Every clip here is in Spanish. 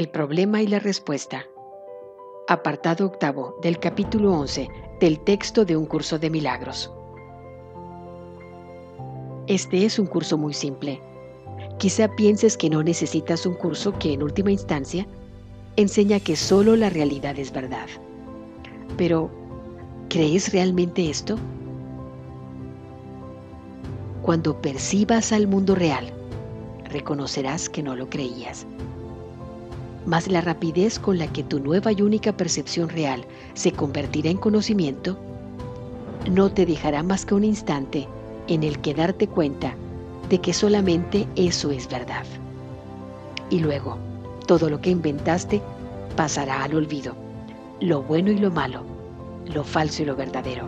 El problema y la respuesta. Apartado octavo del capítulo 11 del texto de un curso de milagros. Este es un curso muy simple. Quizá pienses que no necesitas un curso que en última instancia enseña que solo la realidad es verdad. Pero, ¿crees realmente esto? Cuando percibas al mundo real, reconocerás que no lo creías. Mas la rapidez con la que tu nueva y única percepción real se convertirá en conocimiento, no te dejará más que un instante en el que darte cuenta de que solamente eso es verdad. Y luego, todo lo que inventaste pasará al olvido, lo bueno y lo malo, lo falso y lo verdadero.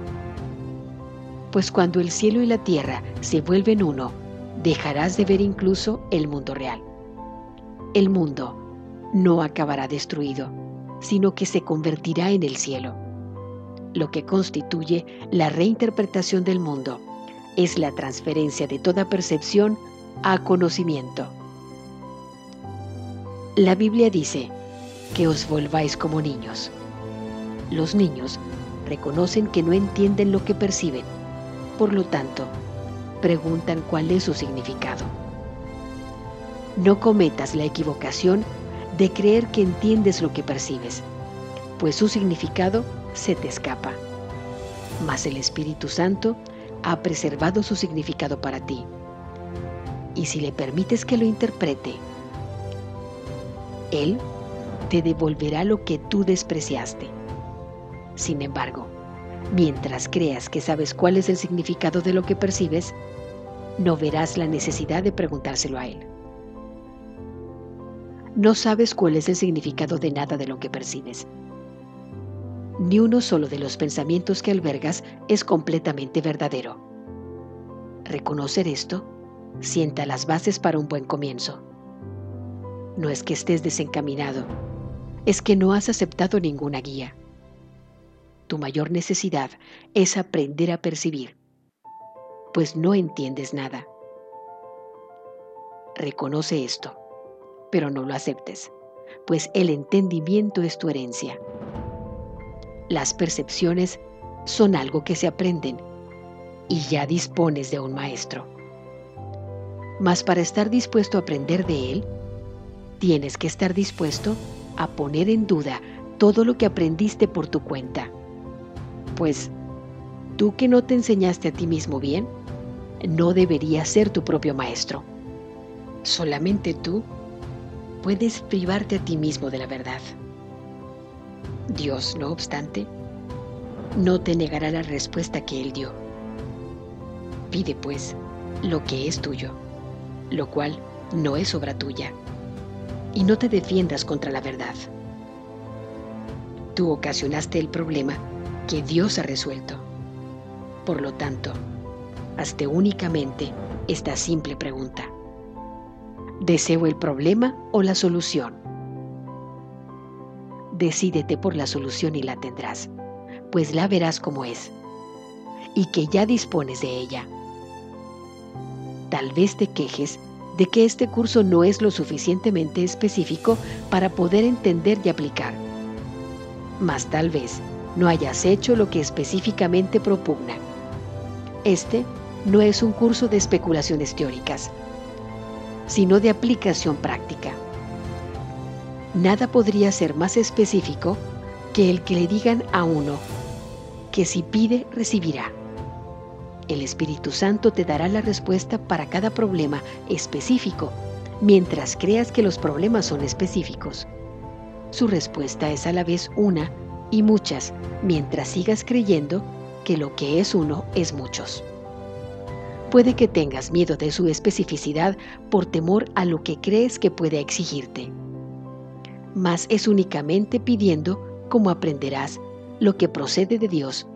Pues cuando el cielo y la tierra se vuelven uno, dejarás de ver incluso el mundo real. El mundo no acabará destruido, sino que se convertirá en el cielo. Lo que constituye la reinterpretación del mundo es la transferencia de toda percepción a conocimiento. La Biblia dice que os volváis como niños. Los niños reconocen que no entienden lo que perciben, por lo tanto, preguntan cuál es su significado. No cometas la equivocación de creer que entiendes lo que percibes, pues su significado se te escapa. Mas el Espíritu Santo ha preservado su significado para ti. Y si le permites que lo interprete, él te devolverá lo que tú despreciaste. Sin embargo, mientras creas que sabes cuál es el significado de lo que percibes, no verás la necesidad de preguntárselo a Él. No sabes cuál es el significado de nada de lo que percibes. Ni uno solo de los pensamientos que albergas es completamente verdadero. Reconocer esto sienta las bases para un buen comienzo. No es que estés desencaminado, es que no has aceptado ninguna guía. Tu mayor necesidad es aprender a percibir, pues no entiendes nada. Reconoce esto, pero no lo aceptes, pues el entendimiento es tu herencia. Las percepciones son algo que se aprenden y ya dispones de un maestro. Mas para estar dispuesto a aprender de él, tienes que estar dispuesto a poner en duda todo lo que aprendiste por tu cuenta. Pues tú que no te enseñaste a ti mismo bien, no deberías ser tu propio maestro. Solamente tú puedes privarte a ti mismo de la verdad. Dios, no obstante, no te negará la respuesta que Él dio. Pide pues lo que es tuyo, lo cual no es obra tuya y no te defiendas contra la verdad. Tú ocasionaste el problema que Dios ha resuelto. Por lo tanto, hazte únicamente esta simple pregunta. ¿Deseo el problema o la solución? Decídete por la solución y la tendrás, pues la verás como es, y que ya dispones de ella. Tal vez te quejes de que este curso no es lo suficientemente específico para poder entender y aplicar. Mas tal vez no hayas hecho lo que específicamente propugna. Este no es un curso de especulaciones teóricas, sino de aplicación práctica. Nada podría ser más específico que el que le digan a uno que si pide, recibirá el Espíritu Santo te dará la respuesta para cada problema específico, mientras creas que los problemas son específicos. Su respuesta es a la vez una y muchas, mientras sigas creyendo que lo que es uno es muchos. Puede que tengas miedo de su especificidad por temor a lo que crees que puede exigirte. Mas es únicamente pidiendo como aprenderás lo que procede de Dios.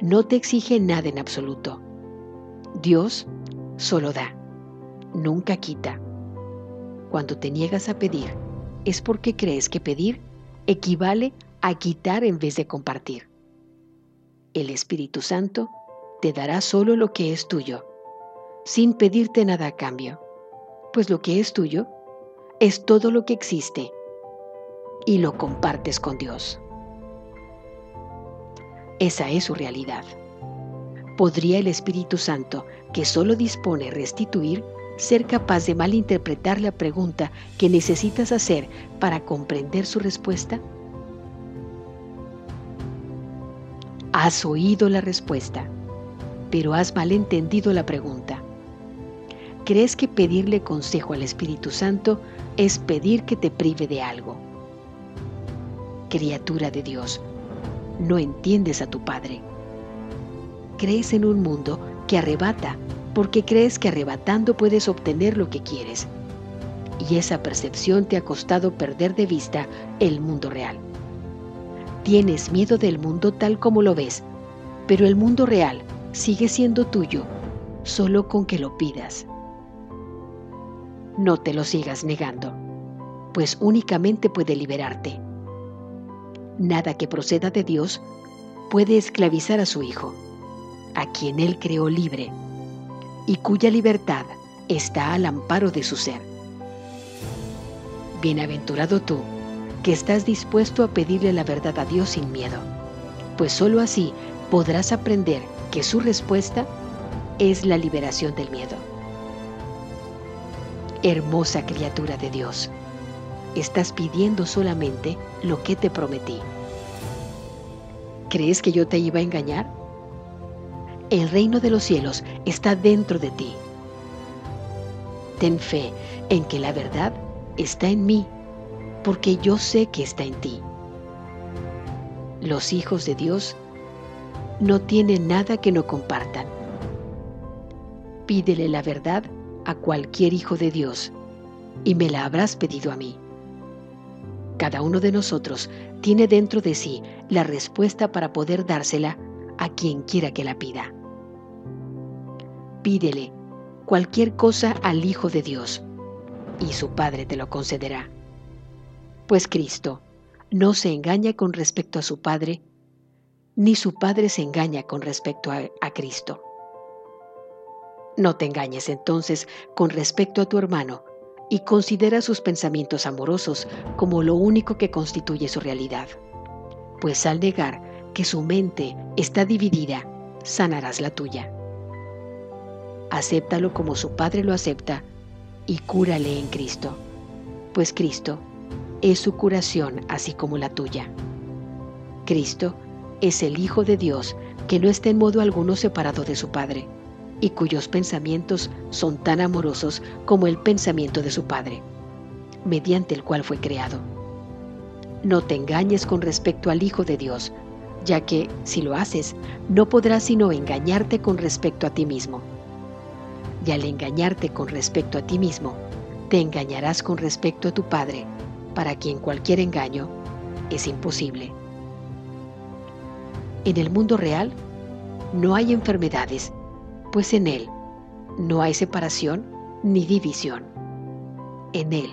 No te exige nada en absoluto. Dios solo da, nunca quita. Cuando te niegas a pedir, es porque crees que pedir equivale a quitar en vez de compartir. El Espíritu Santo te dará solo lo que es tuyo, sin pedirte nada a cambio, pues lo que es tuyo es todo lo que existe, y lo compartes con Dios. Esa es su realidad. ¿Podría el Espíritu Santo, que solo dispone restituir, ser capaz de malinterpretar la pregunta que necesitas hacer para comprender su respuesta? Has oído la respuesta, pero has malentendido la pregunta. ¿Crees que pedirle consejo al Espíritu Santo es pedir que te prive de algo? Criatura de Dios, no entiendes a tu Padre. Crees en un mundo que arrebata porque crees que arrebatando puedes obtener lo que quieres. Y esa percepción te ha costado perder de vista el mundo real. Tienes miedo del mundo tal como lo ves, pero el mundo real sigue siendo tuyo solo con que lo pidas no te lo sigas negando, pues únicamente puede liberarte. Nada que proceda de Dios puede esclavizar a su Hijo, a quien Él creó libre, y cuya libertad está al amparo de su ser. Bienaventurado tú, que estás dispuesto a pedirle la verdad a Dios sin miedo, pues sólo así podrás aprender que su respuesta es la liberación del miedo. Hermosa criatura de Dios, estás pidiendo solamente lo que te prometí. ¿Crees que yo te iba a engañar? El reino de los cielos está dentro de ti. Ten fe en que la verdad está en mí, porque yo sé que está en ti. Los hijos de Dios no tienen nada que no compartan. Pídele la verdad a cualquier hijo de Dios y me la habrás pedido a mí. Cada uno de nosotros tiene dentro de sí la respuesta para poder dársela a quien quiera que la pida. Pídele cualquier cosa al Hijo de Dios y su Padre te lo concederá. Pues Cristo no se engaña con respecto a su Padre, ni su Padre se engaña con respecto a, Cristo. No te engañes entonces con respecto a tu hermano y considera sus pensamientos amorosos como lo único que constituye su realidad. Pues al negar que su mente está dividida, sanarás la tuya. Acéptalo como su Padre lo acepta y cúrale en Cristo, pues Cristo es su curación así como la tuya. Cristo es el Hijo de Dios que no está en modo alguno separado de su Padre y cuyos pensamientos son tan amorosos como el pensamiento de su Padre, mediante el cual fue creado. No te engañes con respecto al Hijo de Dios, ya que, si lo haces, no podrás sino engañarte con respecto a ti mismo. Y al engañarte con respecto a ti mismo, te engañarás con respecto a tu Padre, para quien cualquier engaño es imposible. En el mundo real no hay enfermedades, pues en Él no hay separación ni división. En Él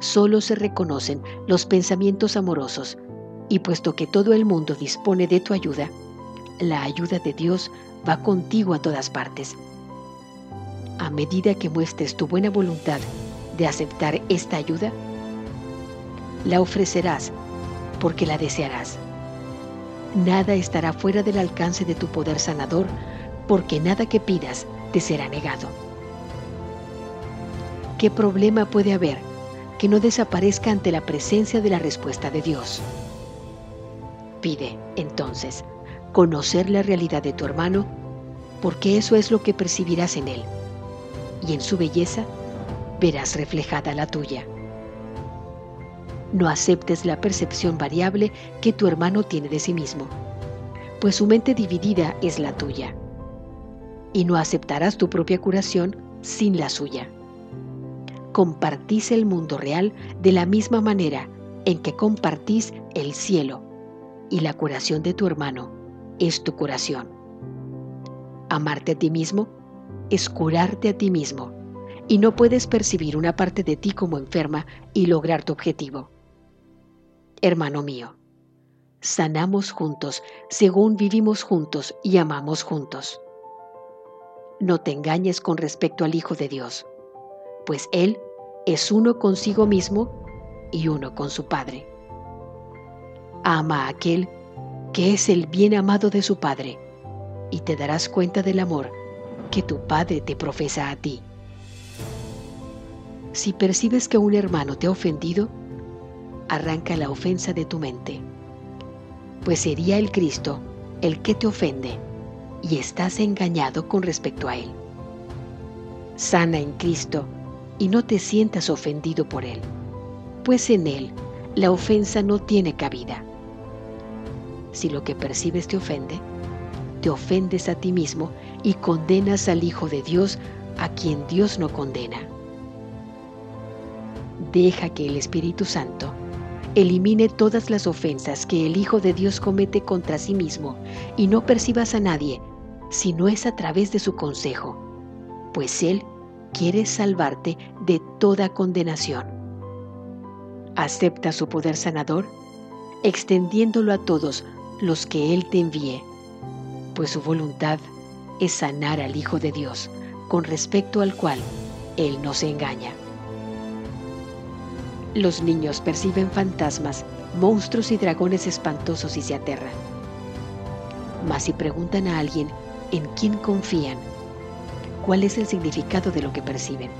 solo se reconocen los pensamientos amorosos y puesto que todo el mundo dispone de tu ayuda, la ayuda de Dios va contigo a todas partes. A medida que muestres tu buena voluntad de aceptar esta ayuda, la ofrecerás porque la desearás. Nada estará fuera del alcance de tu poder sanador porque nada que pidas te será negado. ¿Qué problema puede haber que no desaparezca ante la presencia de la respuesta de Dios? Pide, entonces, conocer la realidad de tu hermano, porque eso es lo que percibirás en él, y en su belleza verás reflejada la tuya. No aceptes la percepción variable que tu hermano tiene de sí mismo, pues su mente dividida es la tuya y no aceptarás tu propia curación sin la suya. Compartís el mundo real de la misma manera en que compartís el cielo y la curación de tu hermano es tu curación. Amarte a ti mismo es curarte a ti mismo y no puedes percibir una parte de ti como enferma y lograr tu objetivo. Hermano mío, sanamos juntos según vivimos juntos y amamos juntos. No te engañes con respecto al Hijo de Dios, pues Él es uno consigo mismo y uno con su Padre. ama a aquel que es el bien amado de su Padre, y te darás cuenta del amor que tu Padre te profesa a ti. Si percibes que un hermano te ha ofendido, arranca la ofensa de tu mente, pues sería el Cristo el que te ofende y estás engañado con respecto a Él. Sana en Cristo y no te sientas ofendido por Él, pues en Él la ofensa no tiene cabida. Si lo que percibes te ofende, te ofendes a ti mismo y condenas al Hijo de Dios a quien Dios no condena. Deja que el Espíritu Santo elimine todas las ofensas que el Hijo de Dios comete contra sí mismo y no percibas a nadie si no es a través de su consejo, pues Él quiere salvarte de toda condenación. Acepta su poder sanador, extendiéndolo a todos los que Él te envíe, pues su voluntad es sanar al Hijo de Dios, con respecto al cual Él no se engaña. Los niños perciben fantasmas, monstruos y dragones espantosos y se aterran. Mas si preguntan a alguien en quién confían, cuál es el significado de lo que perciben,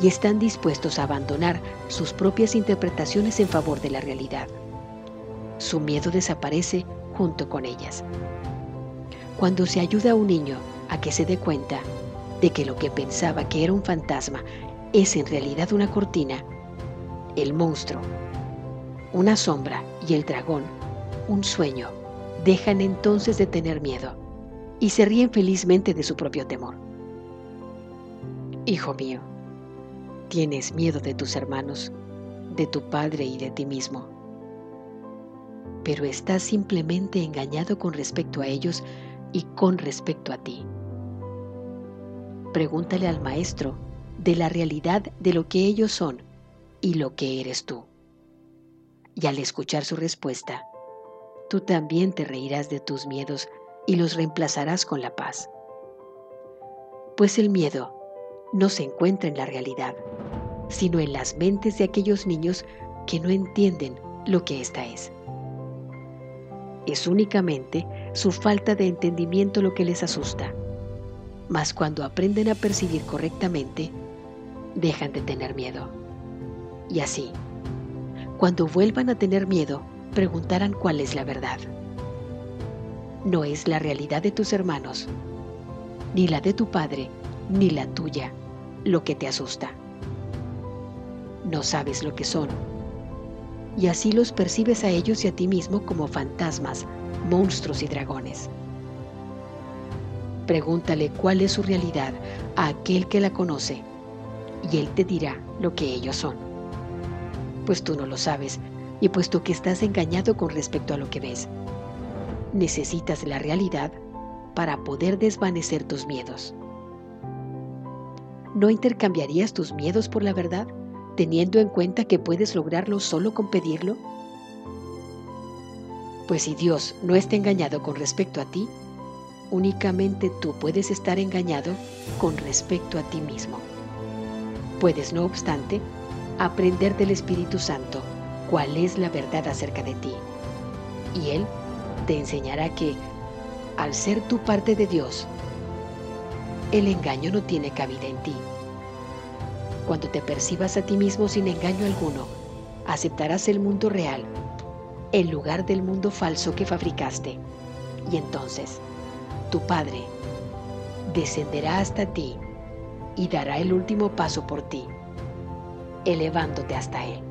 y están dispuestos a abandonar sus propias interpretaciones en favor de la realidad. Su miedo desaparece junto con ellas. Cuando se ayuda a un niño a que se dé cuenta de que lo que pensaba que era un fantasma es en realidad una cortina, el monstruo, una sombra y el dragón, un sueño, dejan entonces de tener miedo y se ríen felizmente de su propio temor. Hijo mío, tienes miedo de tus hermanos, de tu padre y de ti mismo, pero estás simplemente engañado con respecto a ellos y con respecto a ti. Pregúntale al maestro de la realidad de lo que ellos son y lo que eres tú. Y al escuchar su respuesta, tú también te reirás de tus miedos y los reemplazarás con la paz. Pues el miedo no se encuentra en la realidad, sino en las mentes de aquellos niños que no entienden lo que ésta es. Es únicamente su falta de entendimiento lo que les asusta, mas cuando aprenden a percibir correctamente, dejan de tener miedo. Y así, cuando vuelvan a tener miedo, preguntarán cuál es la verdad no es la realidad de tus hermanos, ni la de tu padre, ni la tuya, lo que te asusta. No sabes lo que son. Y así los percibes a ellos y a ti mismo como fantasmas, monstruos y dragones. Pregúntale cuál es su realidad a aquel que la conoce, y él te dirá lo que ellos son. Pues tú no lo sabes, y puesto que estás engañado con respecto a lo que ves, necesitas la realidad para poder desvanecer tus miedos. ¿No intercambiarías tus miedos por la verdad, teniendo en cuenta que puedes lograrlo solo con pedirlo? Pues si Dios no está engañado con respecto a ti, únicamente tú puedes estar engañado con respecto a ti mismo. Puedes, no obstante, aprender del Espíritu Santo cuál es la verdad acerca de ti, y Él te enseñará que, al ser tú parte de Dios, el engaño no tiene cabida en ti. Cuando te percibas a ti mismo sin engaño alguno, aceptarás el mundo real en lugar del mundo falso que fabricaste. Y entonces, tu Padre descenderá hasta ti y dará el último paso por ti, elevándote hasta Él.